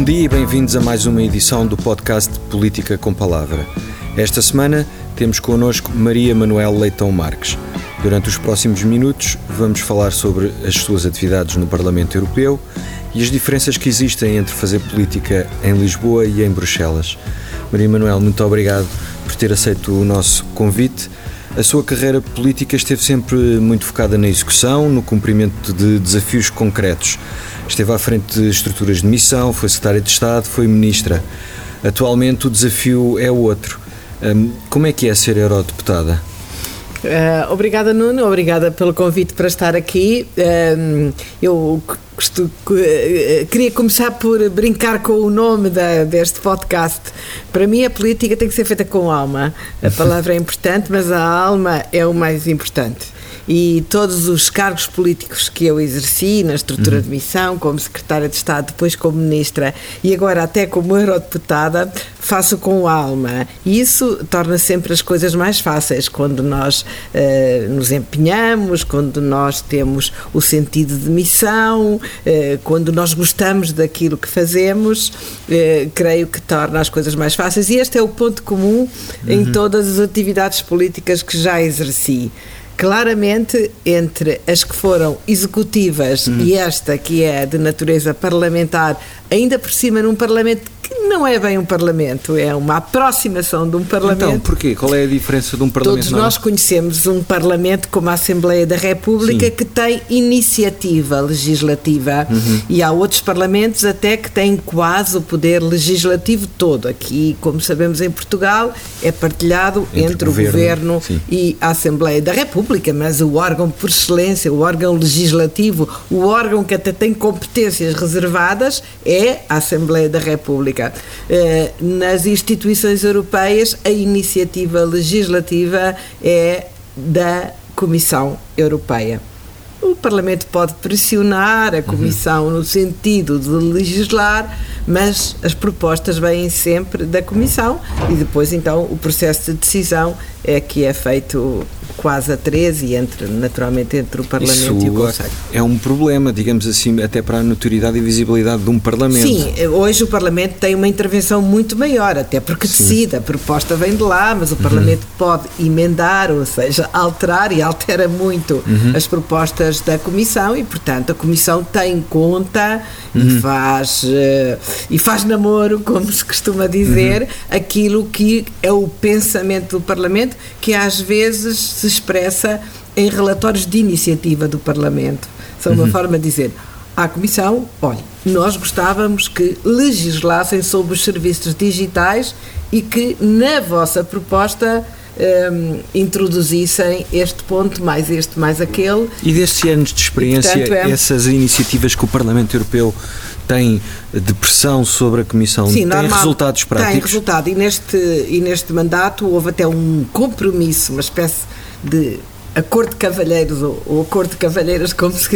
Bom dia e bem-vindos a mais uma edição do podcast Política com Palavra. Esta semana temos connosco Maria Manuel Leitão Marques. Durante os próximos minutos vamos falar sobre as suas atividades no Parlamento Europeu e as diferenças que existem entre fazer política em Lisboa e em Bruxelas. Maria Manuel, muito obrigado por ter aceito o nosso convite. A sua carreira política esteve sempre muito focada na execução, no cumprimento de desafios concretos. Esteve à frente de estruturas de missão, foi secretária de Estado, foi ministra. Atualmente o desafio é outro. Hum, como é que é ser eurodeputada? Uh, obrigada, Nuno. Obrigada pelo convite para estar aqui. Uh, eu uh, queria começar por brincar com o nome da, deste podcast. Para mim, a política tem que ser feita com alma. A palavra é importante, mas a alma é o mais importante e todos os cargos políticos que eu exerci na estrutura uhum. de missão, como secretária de Estado, depois como ministra e agora até como eurodeputada, faço com alma. E isso torna sempre as coisas mais fáceis quando nós uh, nos empenhamos, quando nós temos o sentido de missão, uh, quando nós gostamos daquilo que fazemos, uh, creio que torna as coisas mais fáceis. E este é o ponto comum uhum. em todas as atividades políticas que já exerci claramente entre as que foram executivas hum. e esta que é de natureza parlamentar, ainda por cima num parlamento não é bem um Parlamento, é uma aproximação de um Parlamento. Então, porquê? Qual é a diferença de um Parlamento? Todos nós conhecemos um Parlamento como a Assembleia da República Sim. que tem iniciativa legislativa uhum. e há outros Parlamentos até que têm quase o poder legislativo todo. Aqui, como sabemos em Portugal, é partilhado entre, entre o Governo, governo e a Assembleia da República, mas o órgão por excelência, o órgão legislativo, o órgão que até tem competências reservadas é a Assembleia da República. Eh, nas instituições europeias, a iniciativa legislativa é da Comissão Europeia. O Parlamento pode pressionar a Comissão uhum. no sentido de legislar, mas as propostas vêm sempre da Comissão e depois, então, o processo de decisão é que é feito quase a 13 entre, naturalmente, entre o Parlamento Isso e o Conselho. É um problema, digamos assim, até para a notoriedade e visibilidade de um Parlamento. Sim, hoje o Parlamento tem uma intervenção muito maior, até porque Sim. decide, a proposta vem de lá, mas o uhum. Parlamento uhum. pode emendar, ou seja, alterar e altera muito uhum. as propostas da Comissão e, portanto, a Comissão tem conta uhum. e, faz, uh, e faz namoro, como se costuma dizer, uhum. aquilo que é o pensamento do Parlamento, que às vezes se expressa em relatórios de iniciativa do Parlamento. São uma uhum. forma de dizer à Comissão: olha, nós gostávamos que legislassem sobre os serviços digitais e que na vossa proposta um, introduzissem este ponto, mais este, mais aquele. E destes anos de experiência, e, portanto, é... essas iniciativas que o Parlamento Europeu tem de pressão sobre a Comissão Sim, tem normal, resultados práticos? Tem resultado e neste, e neste mandato houve até um compromisso, uma espécie de acordo de cavalheiros ou, ou acordo de cavalheiras, como, se,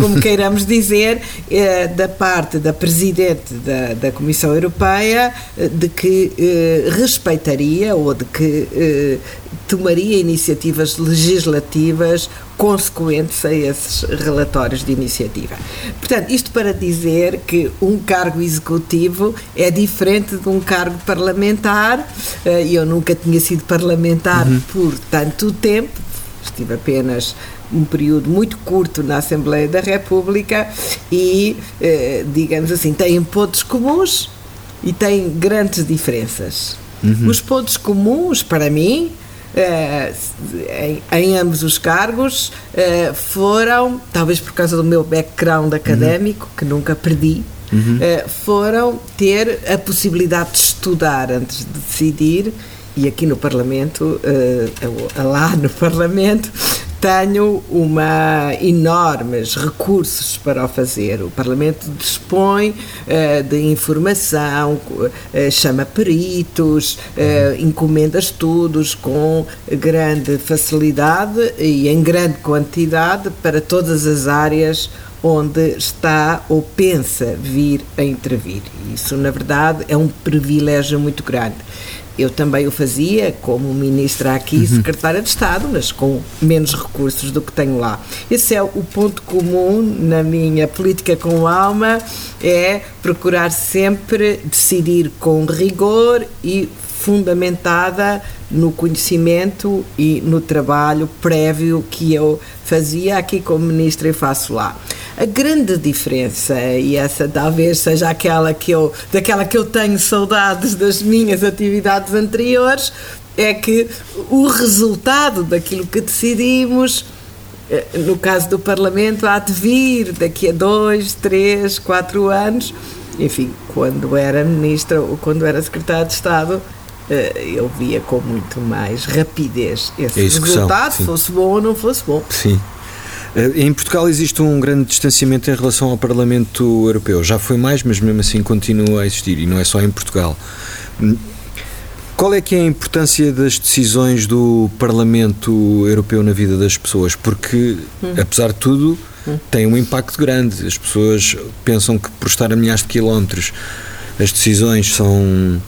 como queiramos dizer, eh, da parte da Presidente da, da Comissão Europeia eh, de que eh, respeitaria ou de que eh, tomaria iniciativas legislativas consequentes a esses relatórios de iniciativa. Portanto, isto para dizer que um cargo executivo é diferente de um cargo parlamentar. Eh, eu nunca tinha sido parlamentar uhum. por tanto tempo, estive apenas um período muito curto na Assembleia da República e, eh, digamos assim, têm pontos comuns e têm grandes diferenças. Uhum. Os pontos comuns, para mim, eh, em, em, ambos os cargos, eh, foram, talvez por causa do meu background académico, uhum. que nunca perdi, uhum. foram ter a possibilidade de estudar antes de decidir e aqui no Parlamento, uh, lá no Parlamento, tenho uma enormes recursos para o fazer. O Parlamento dispõe uh, de informação, uh, chama peritos, uh, encomenda estudos com grande facilidade e em grande quantidade para todas as áreas onde está ou pensa vir a intervir. Isso, na verdade, é um privilégio muito grande eu também o fazia como ministra aqui, uhum. secretária de Estado, mas com menos recursos do que tenho lá. Esse é o ponto comum na minha política com alma, é procurar sempre decidir com rigor e fundamentada no conhecimento e no trabalho prévio que eu fazia aqui como ministra e faço lá. A grande diferença, e essa talvez seja aquela que eu, daquela que eu tenho saudades das minhas atividades anteriores, é que o resultado daquilo que decidimos eh, no caso do Parlamento, há de vir daqui a dois, três, quatro anos. Enfim, quando era ministra ou quando era secretário de Estado, eh, eu via com muito mais rapidez esse resultado, fosse bom ou não fosse bom. Sim. Eh, em Portugal existe um grande distanciamento em relação ao Parlamento Europeu. Já foi mais, mas mesmo assim continua a existir, e não é só em Portugal. Hum, qual é que é a importância das decisões do Parlamento Europeu na vida das pessoas? Porque, hum. apesar de tudo, hum. tem um impacto grande. As pessoas pensam que por estar a milhares de quilómetros as decisões são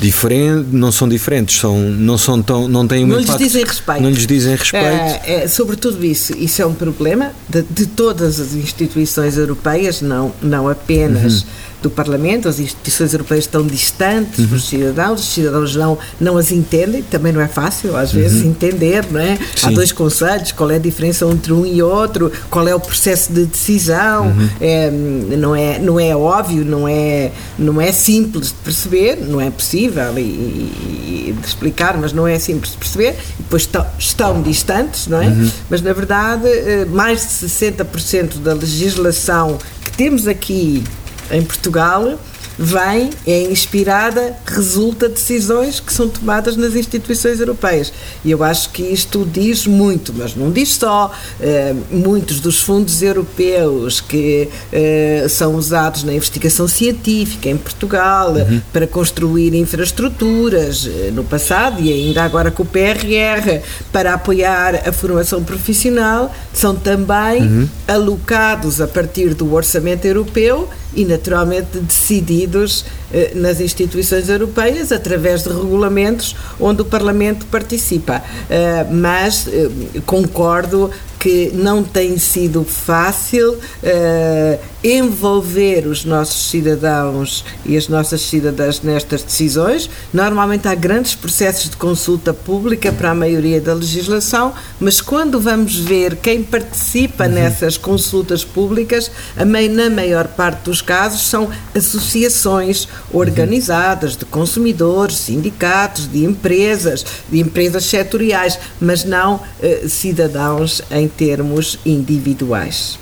diferente, não são diferentes, são, não são tão, não têm um não impacto, lhes dizem respeito. Não lhes dizem respeito. É, é, sobretudo isso, isso é um problema de, de todas as instituições europeias, não, não apenas. Uhum do Parlamento, as instituições europeias estão distantes uhum. dos cidadãos, os cidadãos não, não as entendem, também não é fácil às vezes uhum. entender, não é? Sim. Há dois conselhos, qual é a diferença entre um e outro, qual é o processo de decisão, uhum. é, não, é, não é óbvio, não é, não é simples de perceber, não é possível e, e de explicar, mas não é simples de perceber, e depois estão, estão distantes, não é? Uhum. Mas na verdade, eh, mais de 60% da legislação que temos aqui em Portugal vem, é inspirada, resulta de decisões que são tomadas nas instituições europeias. E eu acho que isto diz muito, mas não diz só. Uh, muitos dos fundos europeus que uh, são usados na investigação científica em Portugal uhum. para construir infraestruturas uh, no passado e ainda agora com o PRR para apoiar a formação profissional são também uhum. alocados a partir do orçamento europeu e naturalmente decididos eh, nas instituições europeias através de regulamentos onde o Parlamento participa. Eh, mas eh, concordo que não tem sido fácil uh, envolver os nossos cidadãos e as nossas cidadãs nestas decisões. Normalmente há grandes processos de consulta pública para a maioria da legislação, mas quando vamos ver quem participa uhum. nessas consultas públicas, a na maior parte dos casos são associações organizadas de consumidores, sindicatos, de empresas, de empresas setoriais, mas não uh, cidadãos em termos individuais.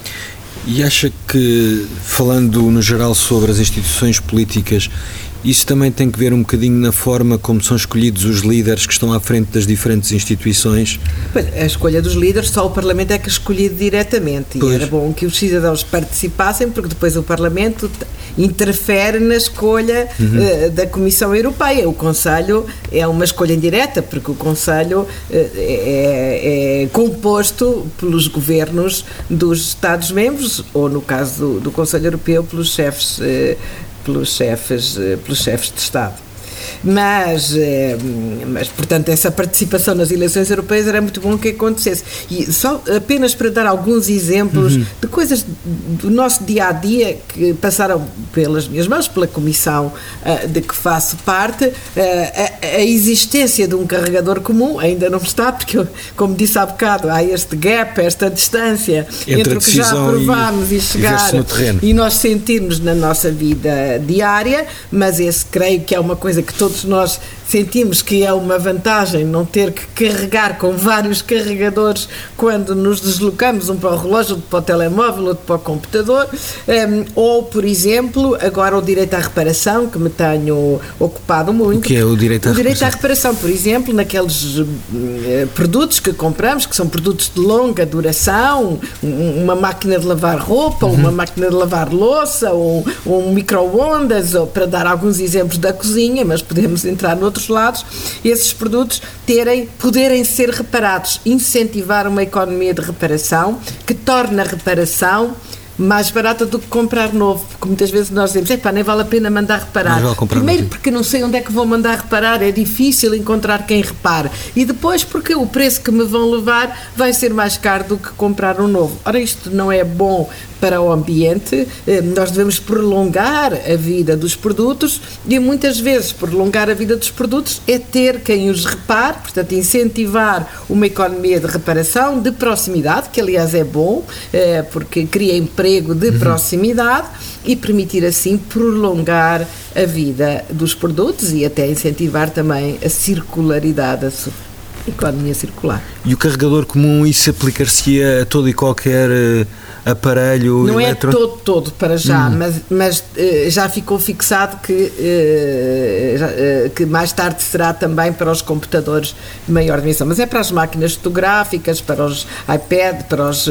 E acha que, falando no geral sobre as instituições políticas, isso também tem que ver um bocadinho na forma como são escolhidos os líderes que estão à frente das diferentes instituições? A escolha dos líderes, só o Parlamento é que é escolhido diretamente. Pois. E era bom que os cidadãos participassem, porque depois o Parlamento interfere na escolha uhum. uh, da Comissão Europeia. O Conselho é uma escolha indireta, porque o Conselho uh, é, é, composto pelos governos dos Estados-membros, ou no caso do, do Conselho Europeu, pelos chefes. Uh, pelos chefes, pelos chefes de Estado. Mas, eh, mas, portanto, essa participação nas eleições europeias era muito bom que acontecesse. E só apenas para dar alguns exemplos uhum. de coisas do nosso dia a dia que passaram pelas minhas mãos, pela comissão uh, de que faço parte, uh, a, a, existência de um carregador comum ainda não está, porque, como disse há bocado, há este gap, esta distância entre, entre o que já aprovámos e, e chegar e, e nós sentirmos na nossa vida diária, mas esse creio que é uma coisa que todos nós sentimos que é uma vantagem não ter que carregar com vários carregadores quando nos deslocamos, um para o relógio, outro para o telemóvel, outro para o computador, um, ou, por exemplo, agora o direito à reparação, que me tenho ocupado muito. O que é o direito à o direito à reparação, por exemplo, naqueles uh, produtos que compramos, que são produtos de longa duração, um, uma máquina de lavar roupa, uhum. uma máquina de lavar louça, ou um micro-ondas, para dar alguns exemplos da cozinha, mas podemos entrar noutros outros lados, esses produtos terem, poderem ser reparados, incentivar uma economia de reparação que torna a reparação mais barata do que comprar novo Porque muitas vezes nós dizemos, epá, nem vale a pena mandar reparar. Vale Primeiro porque não sei onde é que vou mandar reparar, é difícil encontrar quem repare. E depois porque o preço que me vão levar vai ser mais caro do que comprar um novo. Ora, isto não é bom para o ambiente, eh, nós devemos prolongar a vida dos produtos e muitas vezes prolongar a vida dos produtos é ter quem os repare, portanto incentivar uma economia de reparação, de proximidade, que aliás é bom, eh, porque cria emprego de uhum. proximidade e permitir assim prolongar a vida dos produtos e até incentivar também a circularidade, a economia circular. E o carregador comum, isso aplicar-se a todo e qualquer eh, aparelho Não eletro... é todo, todo para já, hum. mas, mas uh, já ficou fixado que, já, uh, que mais tarde será também para os computadores de maior dimensão. Mas é para as máquinas fotográficas, para os iPad, para os.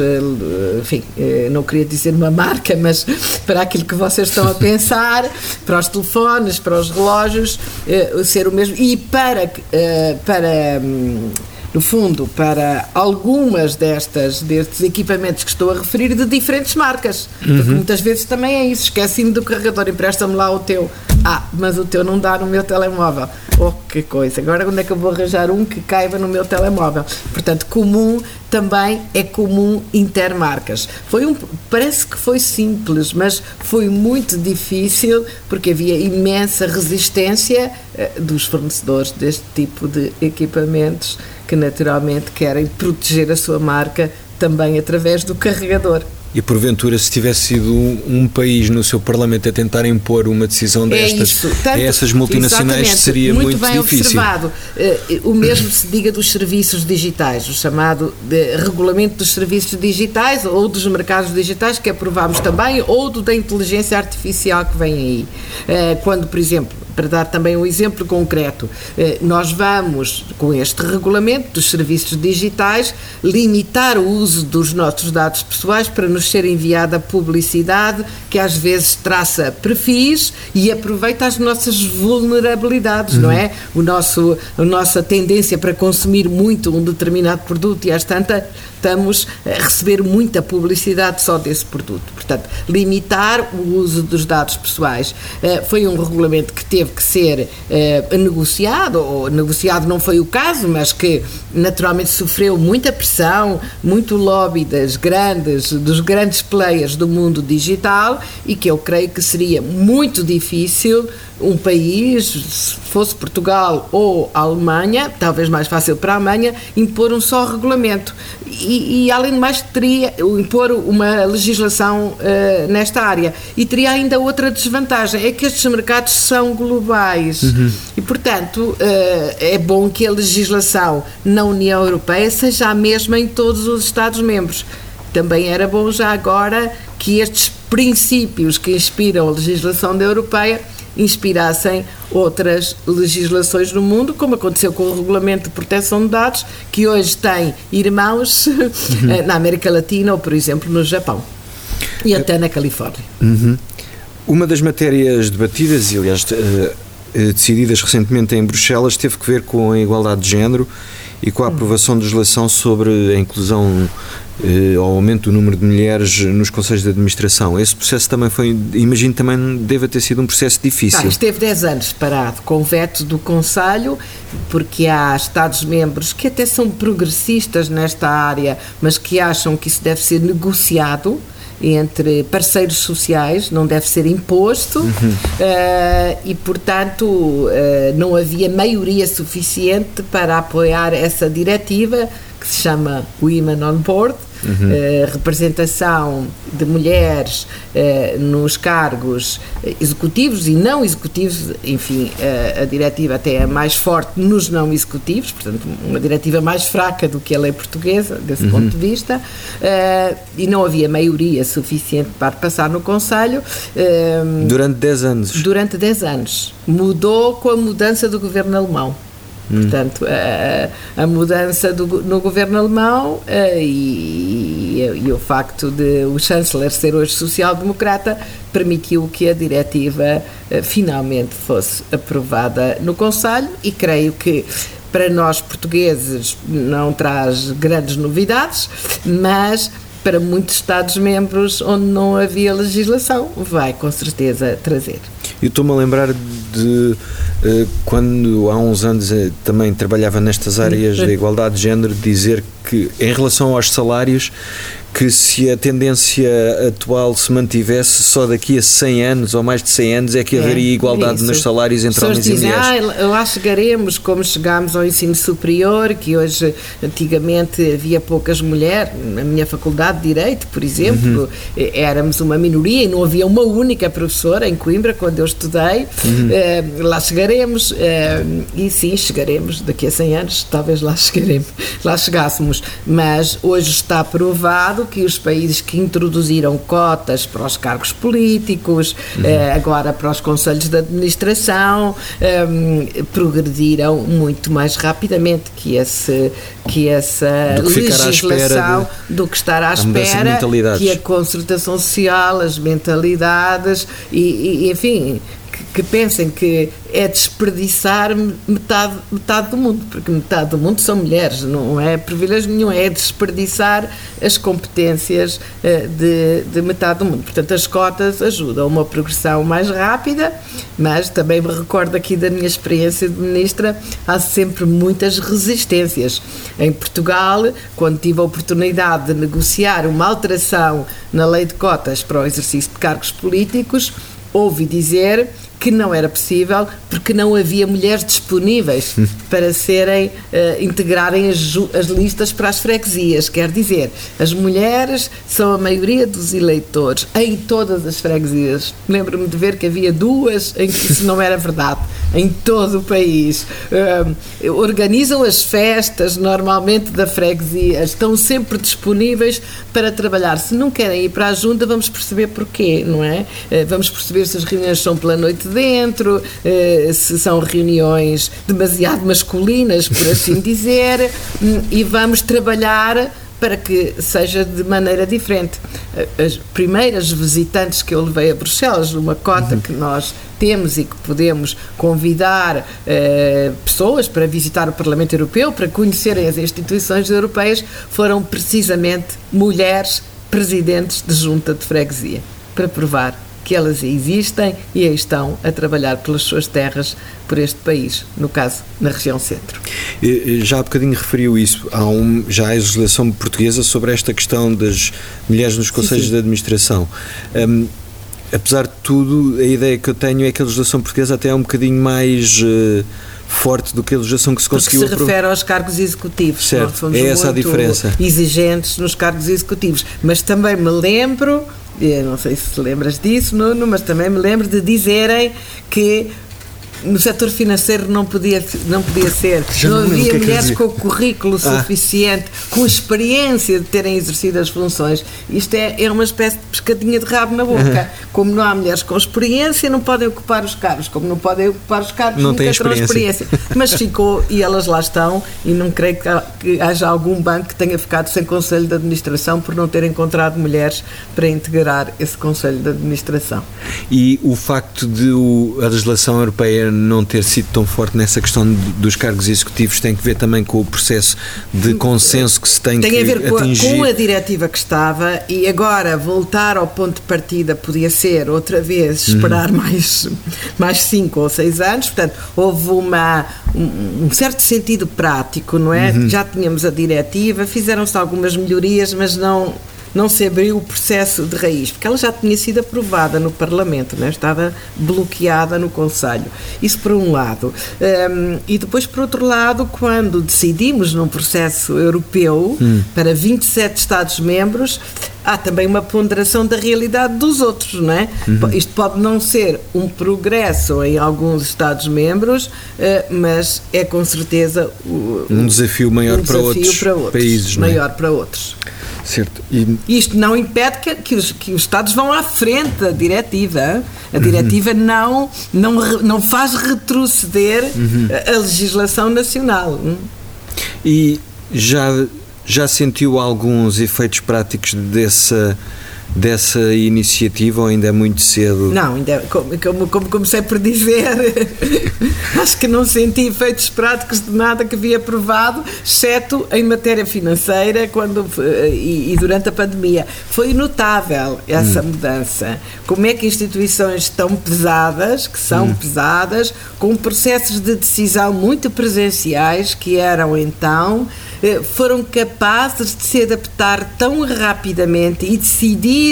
enfim, não queria dizer uma marca, mas para aquilo que vocês estão a pensar, para os telefones, para os relógios, ser o mesmo. E para. para um, no fundo, para algumas destas, destes equipamentos que estou a referir, de diferentes marcas. Uhum. Porque muitas vezes também é isso. Esqueci-me do carregador, empresta-me lá o teu. Ah, mas o teu não dá no meu telemóvel. Oh, que coisa. Agora onde é que eu vou arranjar um que caiba no meu telemóvel? Portanto, comum também é comum intermarcas. Foi um, parece que foi simples, mas foi muito difícil porque havia imensa resistência eh, dos fornecedores deste tipo de equipamentos que naturalmente querem proteger a sua marca também através do carregador. E porventura, se tivesse sido um país no seu Parlamento a tentar impor uma decisão é destas é a essas multinacionais, seria muito, muito bem difícil. observado. Eh, o mesmo se diga dos serviços digitais, o chamado regulamento dos serviços digitais ou dos mercados digitais, que aprovámos também, ou do da inteligência artificial que vem aí. Eh, quando, por exemplo, para dar também um exemplo concreto, eh, nós vamos, com este regulamento dos serviços digitais, limitar o uso dos nossos dados pessoais para nos ser enviada publicidade que às vezes traça perfis e aproveita as nossas vulnerabilidades, uhum. não é? O nosso, a nossa tendência para consumir muito um determinado produto e às tantas estamos a receber muita publicidade só desse produto. Portanto, limitar o uso dos dados pessoais. Eh, foi um regulamento que teve que ser eh, negociado, ou negociado não foi o caso, mas que naturalmente sofreu muita pressão, muito lobby das grandes, dos grandes players do mundo digital e que eu creio que seria muito difícil um país, se fosse Portugal ou a Alemanha, talvez mais fácil para a Alemanha, impor um só regulamento. E, e além de mais, teria impor uma legislação uh, nesta área. E teria ainda outra desvantagem: é que estes mercados são globais. Uhum. E, portanto, uh, é bom que a legislação na União Europeia seja a mesma em todos os Estados-membros. Também era bom já agora que estes princípios que inspiram a legislação da Europeia inspirassem outras legislações no mundo, como aconteceu com o Regulamento de Proteção de Dados, que hoje tem irmãos uhum. na América Latina ou, por exemplo, no Japão e até na Califórnia. Uhum. Uma das matérias debatidas e, aliás, eh, eh, decididas recentemente em Bruxelas teve que ver com a igualdade de género e com a aprovação de legislação sobre a inclusão ao aumento do número de mulheres nos conselhos de administração. Esse processo também foi, imagino, também deve ter sido um processo difícil. Ah, esteve 10 anos parado com veto do Conselho, porque há Estados-membros que até são progressistas nesta área, mas que acham que isso deve ser negociado entre parceiros sociais, não deve ser imposto uhum. uh, e, portanto, uh, não havia maioria suficiente para apoiar essa diretiva que se chama Women on Board uhum. uh, representação de mulheres uh, nos cargos executivos e não executivos, enfim, uh, a diretiva até é mais forte nos não executivos, portanto, uma diretiva mais fraca do que a lei portuguesa, desse uhum. ponto de vista, e não havia maioria suficiente para passar no Conselho. durante 10 anos. Durante 10 anos. Mudou com a mudança do governo alemão. Hum. Portanto, a, a, mudança do, no governo alemão e, e, e, o facto de o chanceler ser hoje social-democrata permitiu que a diretiva finalmente fosse aprovada no Conselho e creio que para nós portugueses não traz grandes novidades, mas para muitos Estados-membros onde não havia legislação, vai com certeza trazer. Eu estou-me a lembrar de uh, quando há uns anos uh, também trabalhava nestas áreas da igualdade de género, dizer que em relação aos salários que se a tendência atual se mantivesse só daqui a 100 anos ou mais de 100 anos é que é, haveria igualdade nos salários entre homens e mulheres. Ah, lá chegaremos como chegámos ao ensino superior, que hoje antigamente havia poucas mulheres, na minha faculdade de Direito, por exemplo, uhum. éramos uma minoria e não havia uma única professora em Coimbra quando eu estudei. Uhum. Uh, lá chegaremos uh, e sim, chegaremos daqui a 100 anos, talvez lá chegaremos, lá chegássemos, mas hoje está provado que os países que introduziram cotas para os cargos políticos, uhum. eh, agora para os conselhos de administração, eh, progrediram muito mais rapidamente que, esse, que essa que legislação de, do que estar à espera, que a concertação social, as mentalidades e, e enfim, que pensem que é desperdiçar metade, metade do mundo, porque metade do mundo são mulheres, não é privilégio nenhum, é desperdiçar as competências eh, de, de metade do mundo. Portanto, as cotas ajudam a uma progressão mais rápida, mas também me recordo aqui da minha experiência de ministra, há sempre muitas resistências. Em Portugal, quando tive a oportunidade de negociar uma alteração na lei de cotas para o exercício de cargos políticos, ouvi dizer que não era possível porque não havia mulheres disponíveis hum. para serem, uh, integrarem as, as, listas para as freguesias. Quer dizer, as mulheres são a maioria dos eleitores em todas as freguesias. Lembro-me de ver que havia duas em que isso não era verdade, em todo o país. Uh, organizam as festas normalmente da freguesia, estão sempre disponíveis para trabalhar. Se não querem ir para a junta, vamos perceber porquê, não é? Uh, vamos perceber se as reuniões são pela noite dentro, eh, se são reuniões demasiado masculinas, por assim dizer, hum, e vamos trabalhar para que seja de maneira diferente. Eh, as primeiras visitantes que eu levei a Bruxelas, numa cota uhum. que nós temos e que podemos convidar eh, pessoas para visitar o Parlamento Europeu, para conhecerem as instituições europeias, foram precisamente mulheres presidentes de junta de freguesia, para provar que elas existem e aí estão a trabalhar pelas suas terras por este país, no caso, na região centro. Já há bocadinho referiu isso, há um, já há legislação portuguesa sobre esta questão das mulheres nos conselhos sim, sim. de administração. Um, apesar de tudo, a ideia que eu tenho é que a legislação portuguesa até é um bocadinho mais... Uh, forte do que a legislação que se conseguiu Porque se refere aos cargos executivos. Certo, é essa a diferença. exigentes nos cargos executivos. Mas também me lembro eu não sei se lembras disso, Nuno, mas também me lembro de dizerem que no setor financeiro não podia, não podia ser. Já não havia é mulheres com o currículo ah. suficiente, com experiência de terem exercido as funções. Isto é, é uma espécie de pescadinha de rabo na boca. Como não há mulheres com experiência, não podem ocupar os cargos. Como não podem ocupar os cargos, não nunca terão experiência. experiência. Mas ficou e elas lá estão, e não creio que haja algum banco que tenha ficado sem conselho de administração por não ter encontrado mulheres para integrar esse conselho de administração. E o facto de a legislação europeia não ter sido tão forte nessa questão dos cargos executivos tem que ver também com o processo de consenso que se tem, tem que atingir. Tem a ver com a, diretiva que estava e agora voltar ao ponto de partida podia ser outra vez esperar uhum. mais, mais cinco ou seis anos. Portanto, houve uma, um, um certo sentido prático, não é? Uhum. Já tínhamos a diretiva, fizeram-se algumas melhorias, mas não não se abriu o processo de raiz, porque ela já tinha sido aprovada no Parlamento, né? estava bloqueada no Conselho. Isso por um lado. Um, e depois, por outro lado, quando decidimos num processo europeu hum. para 27 Estados-membros, há também uma ponderação da realidade dos outros, não é? Uhum. Isto pode não ser um progresso em alguns Estados-membros, eh, mas é com certeza um desafio maior um desafio para, outros para, outros países, é? maior para outros. Certo. E... Isto não impede que, que, os, que os Estados vão à frente da diretiva. A diretiva uhum. não, não, não faz retroceder uhum. a, a legislação nacional. E já, já sentiu alguns efeitos práticos dessa dessa iniciativa ou ainda é muito cedo? Não, ainda é, como, como comecei por dizer, acho que não senti efeitos práticos de nada que havia provado, exceto em matéria financeira quando, e, e durante a pandemia. Foi notável essa hum. mudança. Como é que instituições tão pesadas, que são hum. pesadas, com processos de decisão muito presenciais que eram então eh, foram capazes de se adaptar tão rapidamente e decidir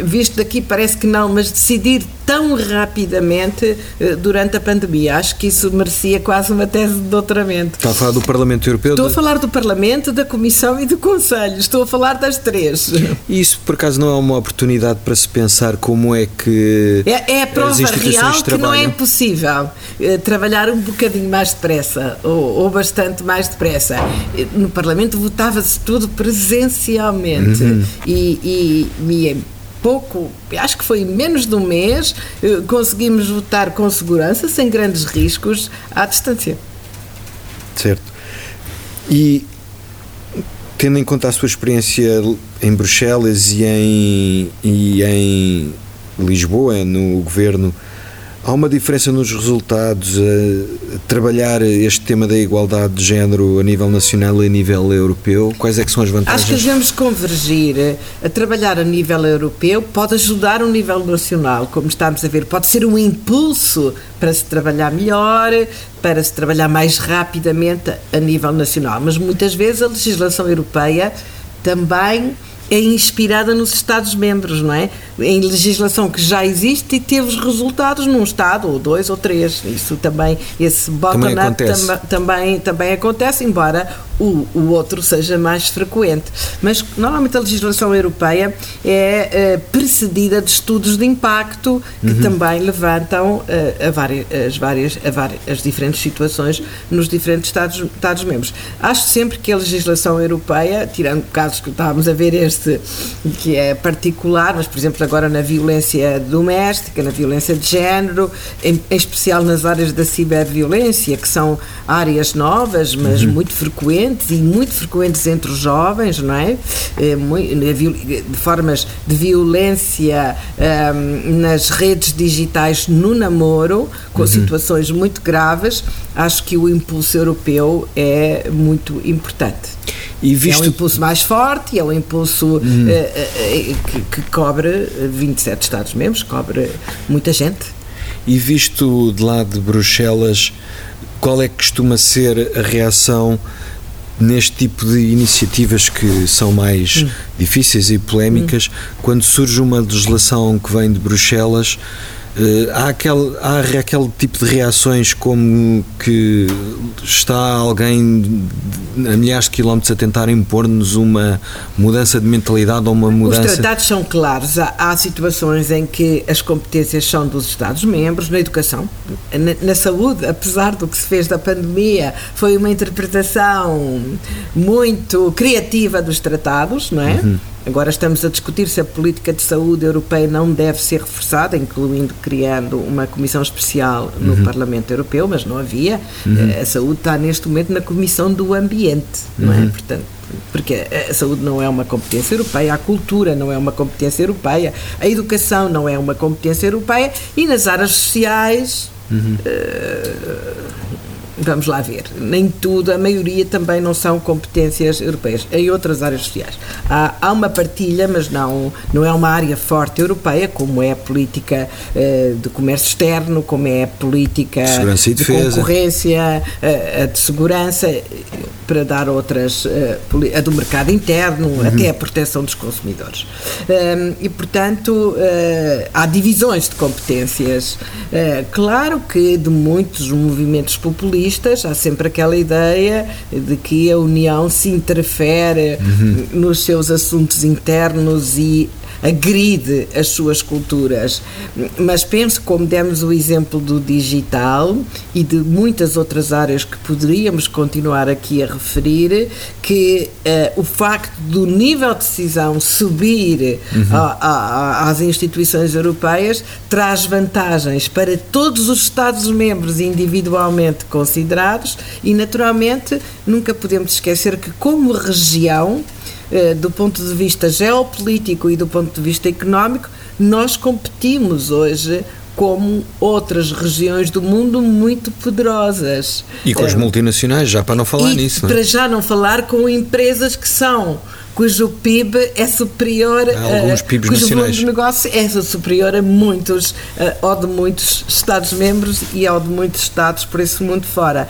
visto daqui parece que não, mas decidir tão rapidamente eh, durante a pandemia. Acho que isso merecia quase uma tese de doutoramento. Está a falar do Parlamento Europeu? Estou a falar do Parlamento, da Comissão e do Conselho. Estou a falar das três. Isso, por acaso, não é uma oportunidade para se pensar como é que. É, é a prova real que não é impossível eh, trabalhar um bocadinho mais depressa ou, ou bastante mais depressa. No Parlamento votava-se tudo presencialmente uhum. e, e, e pouco, acho que foi menos de um mês, eh, conseguimos votar com segurança, sem grandes riscos, à distância. Certo. E tendo em conta a sua experiência em Bruxelas e em, e em Lisboa, no governo, Há uma diferença nos resultados a trabalhar este tema da igualdade de género a nível nacional e a nível europeu? Quais é que são as vantagens? Acho que devemos convergir. A trabalhar a nível europeu pode ajudar o nível nacional, como estamos a ver. Pode ser um impulso para se trabalhar melhor, para se trabalhar mais rapidamente a nível nacional. Mas muitas vezes a legislação europeia também é inspirada nos Estados-membros, não é? Em legislação que já existe e teve os resultados num Estado, ou dois ou três. Isso também, esse bottom-up tam, também, também acontece, embora o, o outro seja mais frequente. Mas normalmente a legislação europeia é, é precedida de estudos de impacto que uhum. também levantam uh, a várias, as, várias, a várias, as diferentes situações nos diferentes Estados-membros. Estados Acho sempre que a legislação europeia, tirando casos que estávamos a ver este, que é particular, mas por exemplo agora na violência doméstica, na violência de género, em, em especial nas áreas da ciberviolência, que são áreas novas, mas uhum. muito frequentes e muito frequentes entre os jovens, não é? Eh, de formas de violência um, nas redes digitais no namoro, com uhum. situações muito graves, acho que o impulso europeu é muito importante. Visto... É um impulso mais forte, é um impulso uh, uh, que, que cobre 27 Estados-membros, cobre muita gente. E visto de lá de Bruxelas, qual é que costuma ser a reação neste tipo de iniciativas que são mais hum. difíceis e polémicas, hum. quando surge uma legislação que vem de Bruxelas, Uh, há, aquele, há aquele tipo de reações como que está alguém a milhares de quilómetros a tentar impor-nos uma mudança de mentalidade ou uma mudança. Os tratados são claros. Há, há situações em que as competências são dos Estados-membros, na educação, na, na, saúde, apesar do que se fez da pandemia, foi uma interpretação muito criativa dos tratados, não é? Uhum Agora estamos a discutir se a política de saúde europeia não deve ser reforçada, incluindo criando uma comissão especial no uhum. Parlamento Europeu, mas não havia. Uhum. A saúde está neste momento na Comissão do Ambiente, não é? Uhum. Portanto, porque a saúde não é uma competência europeia, a cultura não é uma competência europeia, a educação não é uma competência europeia e nas áreas sociais. Uhum. Uh, Vamos lá ver. Nem tudo, a maioria também não são competências europeias. Em outras áreas sociais. Há, há uma partilha, mas não, não é uma área forte europeia, como é a política uh, de comércio externo, como é a política de, de concorrência, uh, a de segurança, para dar outras, uh, a do mercado interno, uhum. até a proteção dos consumidores. Um, e, portanto, há divisões de competências. claro que de muitos movimentos populistas, há sempre aquela ideia de que a União se interfere uhum. nos seus assuntos internos e agride as suas culturas. Mas penso, como demos o exemplo do digital e de muitas outras áreas que poderíamos continuar aqui a referir, que uh, o facto do nível de decisão subir uhum. a, a, às instituições europeias traz vantagens para todos os Estados-membros individualmente considerados e, naturalmente, nunca podemos esquecer que, como região, do ponto de vista geopolítico e do ponto de vista económico, nós competimos hoje como outras regiões do mundo muito poderosas. E com as multinacionais, já para não falar e nisso. Para não é? já não falar com empresas que são cujo PIB é superior a alguns PIBs cujo nacionais. de negócio é superior a muitos ao de muitos estados membros e ao de muitos estados por esse mundo fora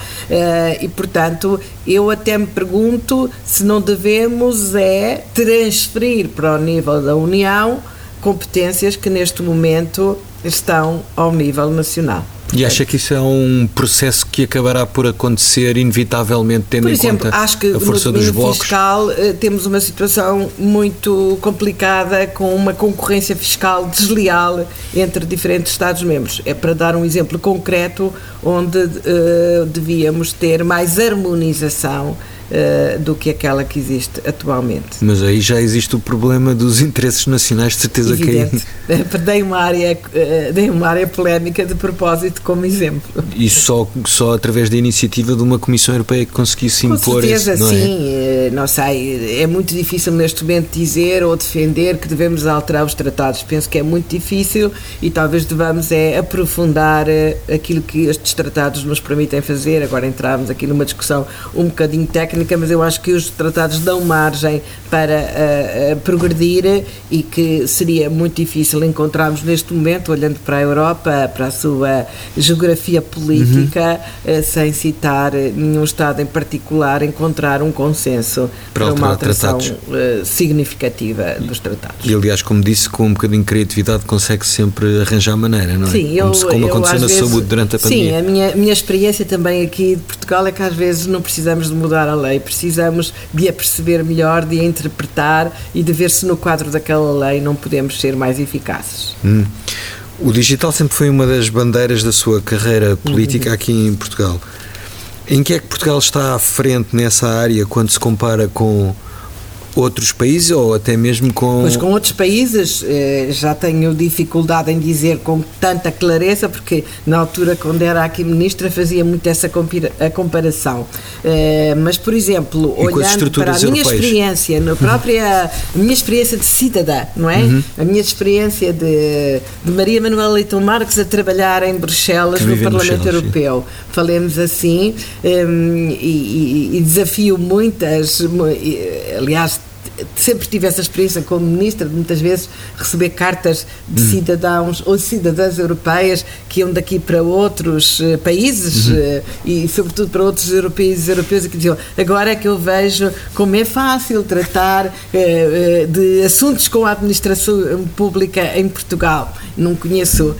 e portanto eu até me pergunto se não devemos é transferir para o nível da União competências que neste momento estão ao nível nacional. E acha que isso é um processo que acabará por acontecer inevitavelmente, tendo por exemplo, em conta acho que a força no dos blocos? fiscal eh, temos uma situação muito complicada com uma concorrência fiscal desleal entre diferentes Estados-membros. É para dar um exemplo concreto onde uh, devíamos ter mais harmonização Uh, do que aquela que existe atualmente. Mas aí já existe o problema dos interesses nacionais, de certeza Evidente. que aí... dei uma área uh, dei uma área polémica de propósito como exemplo. E só, só através da iniciativa de uma Comissão Europeia que conseguisse Com impor certeza, esse, não sim. é? Não sei, é muito difícil neste momento dizer ou defender que devemos alterar os tratados. Penso que é muito difícil e talvez devamos é aprofundar eh, aquilo que estes tratados nos permitem fazer. Agora entramos aqui numa discussão um bocadinho técnica técnica, mas eu acho que os tratados dão margem para uh, uh, progredir e que seria muito difícil encontrarmos neste momento, olhando para a Europa, para a sua geografia política, uhum. uh, sem citar nenhum Estado em particular, encontrar um consenso para, para uma alteração significativa dos tratados. E aliás, como disse, com um bocadinho de criatividade consegue sempre arranjar maneira, não é? Sim, eu, como, como eu, aconteceu na vezes, saúde durante a pandemia. Sim, a minha, minha experiência também aqui de Portugal é que às vezes não precisamos de mudar a lei, precisamos de a perceber melhor, de a interpretar e de ver se no quadro daquela lei não podemos ser mais eficazes. Hum. O digital sempre foi uma das bandeiras da sua carreira política uhum. aqui em Portugal. Em que é que Portugal está à frente nessa área quando se compara com outros países ou até mesmo com. Pois com outros países eh, já tenho dificuldade em dizer com tanta clareza, porque na altura, quando era aqui ministra, fazia muito essa a comparação. Eh, mas, por exemplo, e olhando para a minha europeias? experiência, na própria a minha experiência de cidadã, não é? Uhum. A minha experiência de, de Maria Manuela Leitão Marques a trabalhar em Bruxelas, no Parlamento Bruxelas, Europeu. Sim. Falemos assim, um, e, e, e desafio muitas, aliás, sempre tive essa experiência como ministra de muitas vezes receber cartas de Hum. cidadãos ou cidadãs europeias que iam daqui para outros uh, países Uhum. uh, e sobretudo para outros europeus europeus e que diziam agora é que eu vejo como é fácil tratar uh, de assuntos com a administração pública em Portugal não conheço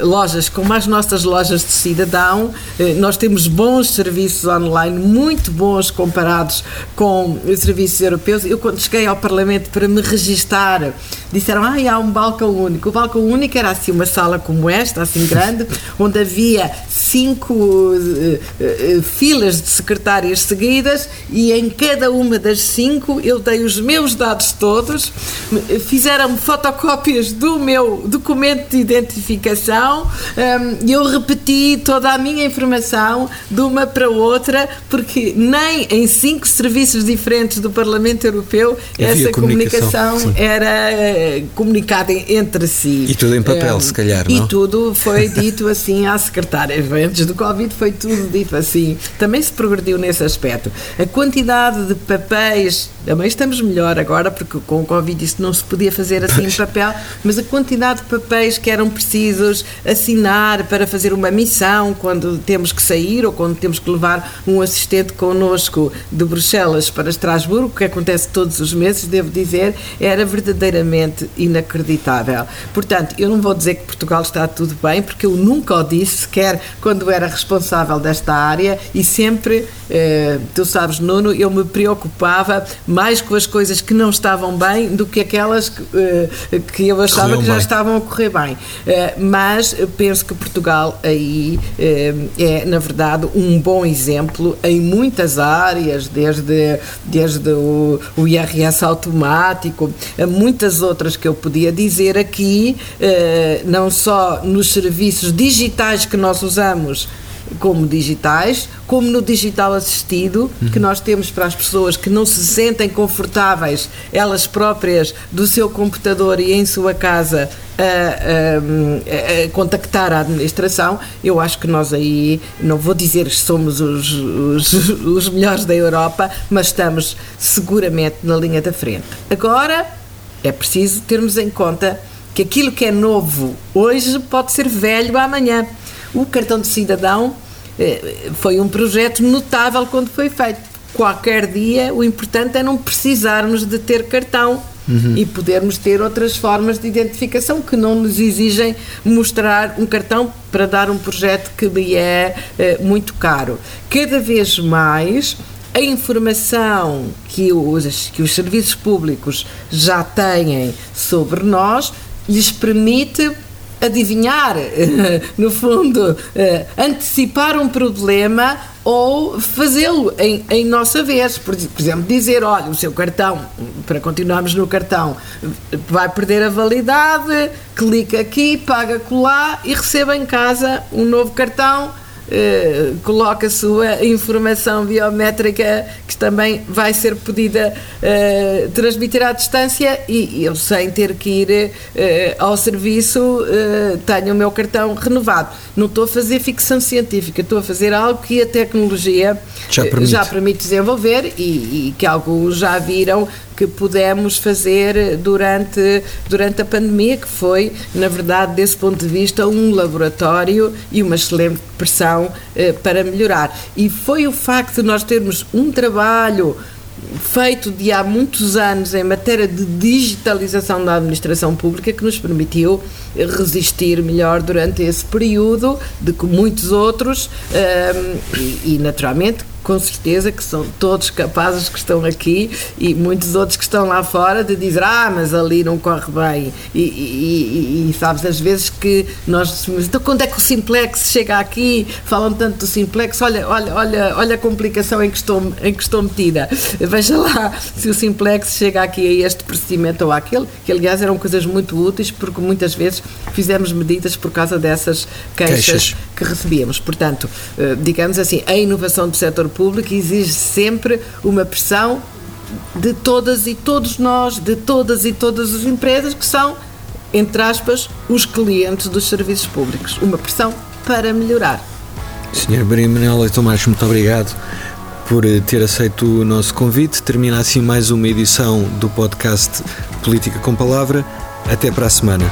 lojas como as nossas lojas de cidadão nós temos bons serviços online muito bons comparados com os serviços europeus eu quando cheguei ao Parlamento para me registar, disseram: Ah, há um balcão único. O balcão único era assim uma sala como esta, assim grande, onde havia cinco uh, filas de secretárias seguidas e em cada uma das cinco eu dei os meus dados todos, fizeram-me fotocópias do meu documento de identificação e um, eu repeti toda a minha informação de uma para outra, porque nem em cinco serviços diferentes do Parlamento Europeu Havia essa comunicação, comunicação era uh, comunicada entre si. E tudo em papel, um, se calhar, não? E tudo foi dito assim à secretária. Antes do Covid foi tudo dito assim. Também se progrediu nesse aspecto. A quantidade de papéis, também estamos melhor agora, porque com o Covid isso não se podia fazer assim em papel, mas a quantidade de papéis que eram precisos assinar para fazer uma missão quando temos que sair ou quando temos que levar um assistente connosco de Bruxelas para Estrasburgo, que acontece todos os meses, devo dizer, era verdadeiramente inacreditável. Portanto, eu não vou dizer que Portugal está tudo bem, porque eu nunca o disse, sequer quando era responsável desta área, e sempre, eh, tu sabes, Nuno, eu me preocupava mais com as coisas que não estavam bem do que aquelas que, eh, que eu achava Correu que já bem. estavam a correr bem. Eh, mas penso que Portugal aí eh, é, na verdade, um bom exemplo em muitas áreas, desde, desde o, o IRS automático, a muitas outras que eu podia dizer aqui, eh, não só nos serviços digitais que nós usamos como digitais, como no digital assistido, uhum. que nós temos para as pessoas que não se sentem confortáveis, elas próprias, do seu computador e em sua casa, a, a, a, contactar a administração, eu acho que nós aí, não vou dizer que somos os, os, os melhores da Europa, mas estamos seguramente na linha da frente. Agora, é preciso termos em conta que aquilo que é novo hoje pode ser velho amanhã. O cartão de cidadão eh, foi um projeto notável quando foi feito. Qualquer dia, o importante é não precisarmos de ter cartão uhum. e podermos ter outras formas de identificação que não nos exigem mostrar um cartão para dar um projeto que me é eh, muito caro. Cada vez mais a informação que os, que os serviços públicos já têm sobre nós lhes permite adivinhar, no fundo, eh, antecipar um problema ou fazê-lo em, em, nossa vez. Por, por, exemplo, dizer: olha, o seu cartão, para continuarmos no cartão, vai perder a validade, clica aqui, paga colar e receba em casa um novo cartão eh, coloca a sua informação biométrica que também vai ser pedida uh, transmitir à distância e eu sem ter que ir uh, ao serviço tenho o meu cartão renovado. Não estou a fazer ficção científica, estou a fazer algo que a tecnologia já permite, já permite desenvolver e, e que alguns já viram que pudemos fazer durante, durante a pandemia, que foi, na verdade, desse ponto de vista, um laboratório e uma excelente pressão eh, para melhorar. E foi o facto de nós termos um trabalho feito de há muitos anos em matéria de digitalização da administração pública que nos permitiu resistir melhor durante esse período de que muitos outros um, ehm, e, e, naturalmente com certeza que são todos capazes que estão aqui e muitos outros que estão lá fora de dizer ah, mas ali não corre bem. E, e, e, e sabes, às vezes que nós então quando é que o Simplex chega aqui? Falam tanto do Simplex olha, olha, olha, olha a complicação em que, estou, em que estou metida. Veja lá se o Simplex chega aqui a este procedimento ou àquele que aliás eram coisas muito úteis porque muitas vezes fizemos medidas por causa dessas queixas, queixas. que recebíamos. Portanto, eh, digamos assim, a inovação do setor público exige sempre uma pressão de todas e todos nós, de todas e todas as empresas que são, entre aspas, os clientes dos serviços públicos. Uma pressão para melhorar. Senhora Maria Manuela Tomás, muito obrigado por eh, ter aceito o nosso convite. Termina assim mais uma edição do podcast Política com Palavra. Até para a semana.